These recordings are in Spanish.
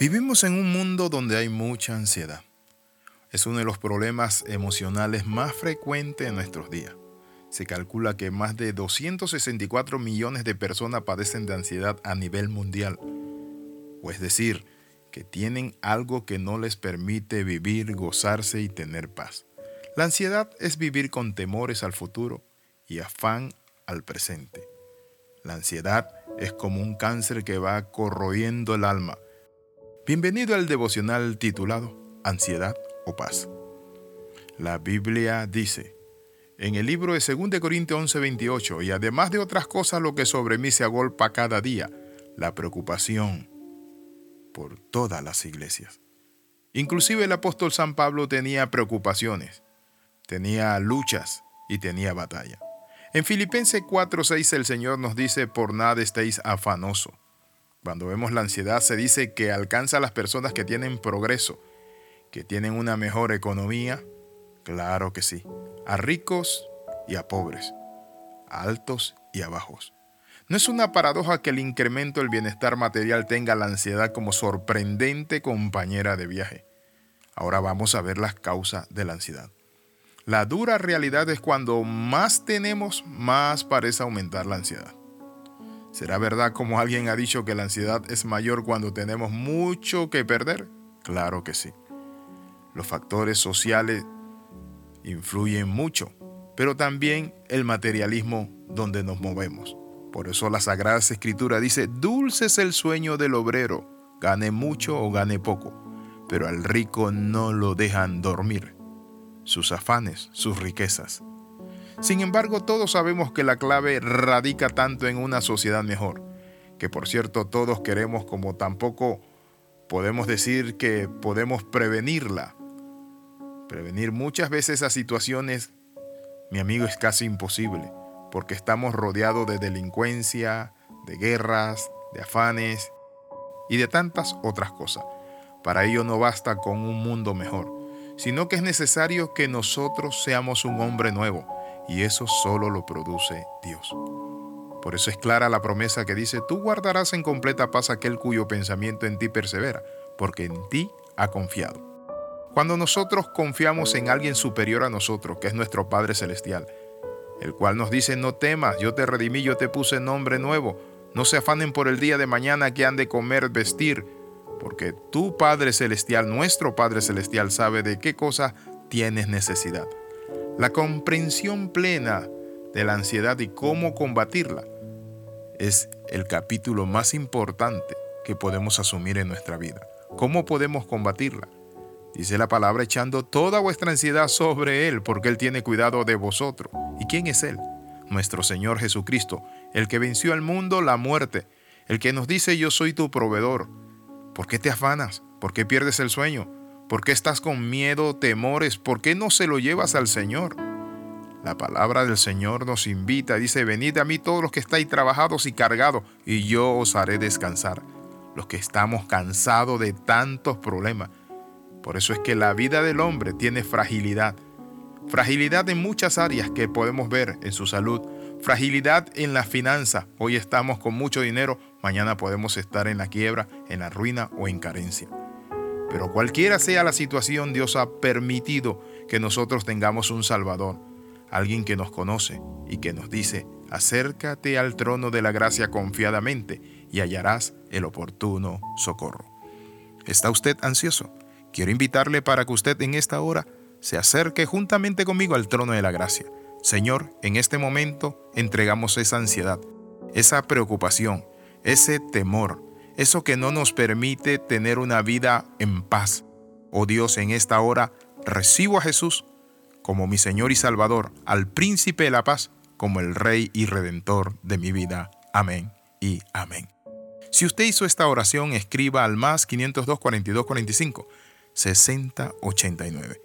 Vivimos en un mundo donde hay mucha ansiedad. Es uno de los problemas emocionales más frecuentes en nuestros días. Se calcula que más de 264 millones de personas padecen de ansiedad a nivel mundial. O es decir, que tienen algo que no les permite vivir, gozarse y tener paz. La ansiedad es vivir con temores al futuro y afán al presente. La ansiedad es como un cáncer que va corroyendo el alma. Bienvenido al devocional titulado Ansiedad o Paz. La Biblia dice en el libro de 2 Corintios 11:28, y además de otras cosas lo que sobre mí se agolpa cada día, la preocupación por todas las iglesias. Inclusive el apóstol San Pablo tenía preocupaciones, tenía luchas y tenía batalla. En Filipenses 4:6 el Señor nos dice, por nada estéis afanoso. Cuando vemos la ansiedad se dice que alcanza a las personas que tienen progreso, que tienen una mejor economía. Claro que sí. A ricos y a pobres, a altos y a bajos. No es una paradoja que el incremento del bienestar material tenga la ansiedad como sorprendente compañera de viaje. Ahora vamos a ver las causas de la ansiedad. La dura realidad es cuando más tenemos, más parece aumentar la ansiedad. ¿Será verdad como alguien ha dicho que la ansiedad es mayor cuando tenemos mucho que perder? Claro que sí. Los factores sociales influyen mucho, pero también el materialismo donde nos movemos. Por eso la Sagrada Escritura dice, dulce es el sueño del obrero, gane mucho o gane poco, pero al rico no lo dejan dormir sus afanes, sus riquezas. Sin embargo, todos sabemos que la clave radica tanto en una sociedad mejor, que por cierto todos queremos como tampoco podemos decir que podemos prevenirla. Prevenir muchas veces esas situaciones, mi amigo, es casi imposible, porque estamos rodeados de delincuencia, de guerras, de afanes y de tantas otras cosas. Para ello no basta con un mundo mejor sino que es necesario que nosotros seamos un hombre nuevo, y eso solo lo produce Dios. Por eso es clara la promesa que dice, tú guardarás en completa paz aquel cuyo pensamiento en ti persevera, porque en ti ha confiado. Cuando nosotros confiamos en alguien superior a nosotros, que es nuestro Padre Celestial, el cual nos dice, no temas, yo te redimí, yo te puse nombre nuevo, no se afanen por el día de mañana que han de comer, vestir, porque tu Padre Celestial, nuestro Padre Celestial, sabe de qué cosa tienes necesidad. La comprensión plena de la ansiedad y cómo combatirla es el capítulo más importante que podemos asumir en nuestra vida. ¿Cómo podemos combatirla? Dice la palabra echando toda vuestra ansiedad sobre Él, porque Él tiene cuidado de vosotros. ¿Y quién es Él? Nuestro Señor Jesucristo, el que venció al mundo la muerte, el que nos dice yo soy tu proveedor, ¿Por qué te afanas? ¿Por qué pierdes el sueño? ¿Por qué estás con miedo, temores? ¿Por qué no se lo llevas al Señor? La palabra del Señor nos invita, dice, venid a mí todos los que estáis trabajados y cargados, y yo os haré descansar. Los que estamos cansados de tantos problemas. Por eso es que la vida del hombre tiene fragilidad. Fragilidad en muchas áreas que podemos ver en su salud, Fragilidad en la finanza. Hoy estamos con mucho dinero, mañana podemos estar en la quiebra, en la ruina o en carencia. Pero cualquiera sea la situación, Dios ha permitido que nosotros tengamos un Salvador, alguien que nos conoce y que nos dice, acércate al trono de la gracia confiadamente y hallarás el oportuno socorro. ¿Está usted ansioso? Quiero invitarle para que usted en esta hora se acerque juntamente conmigo al trono de la gracia Señor, en este momento entregamos esa ansiedad, esa preocupación, ese temor, eso que no nos permite tener una vida en paz. Oh Dios, en esta hora recibo a Jesús como mi Señor y Salvador, al príncipe de la paz, como el Rey y Redentor de mi vida. Amén y amén. Si usted hizo esta oración, escriba al más 502 42 45 60 89.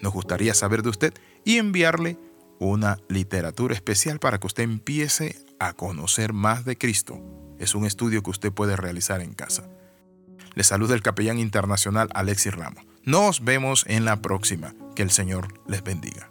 Nos gustaría saber de usted y enviarle una literatura especial para que usted empiece a conocer más de Cristo. Es un estudio que usted puede realizar en casa. Le saluda el capellán internacional Alexis Ramos. Nos vemos en la próxima. Que el Señor les bendiga.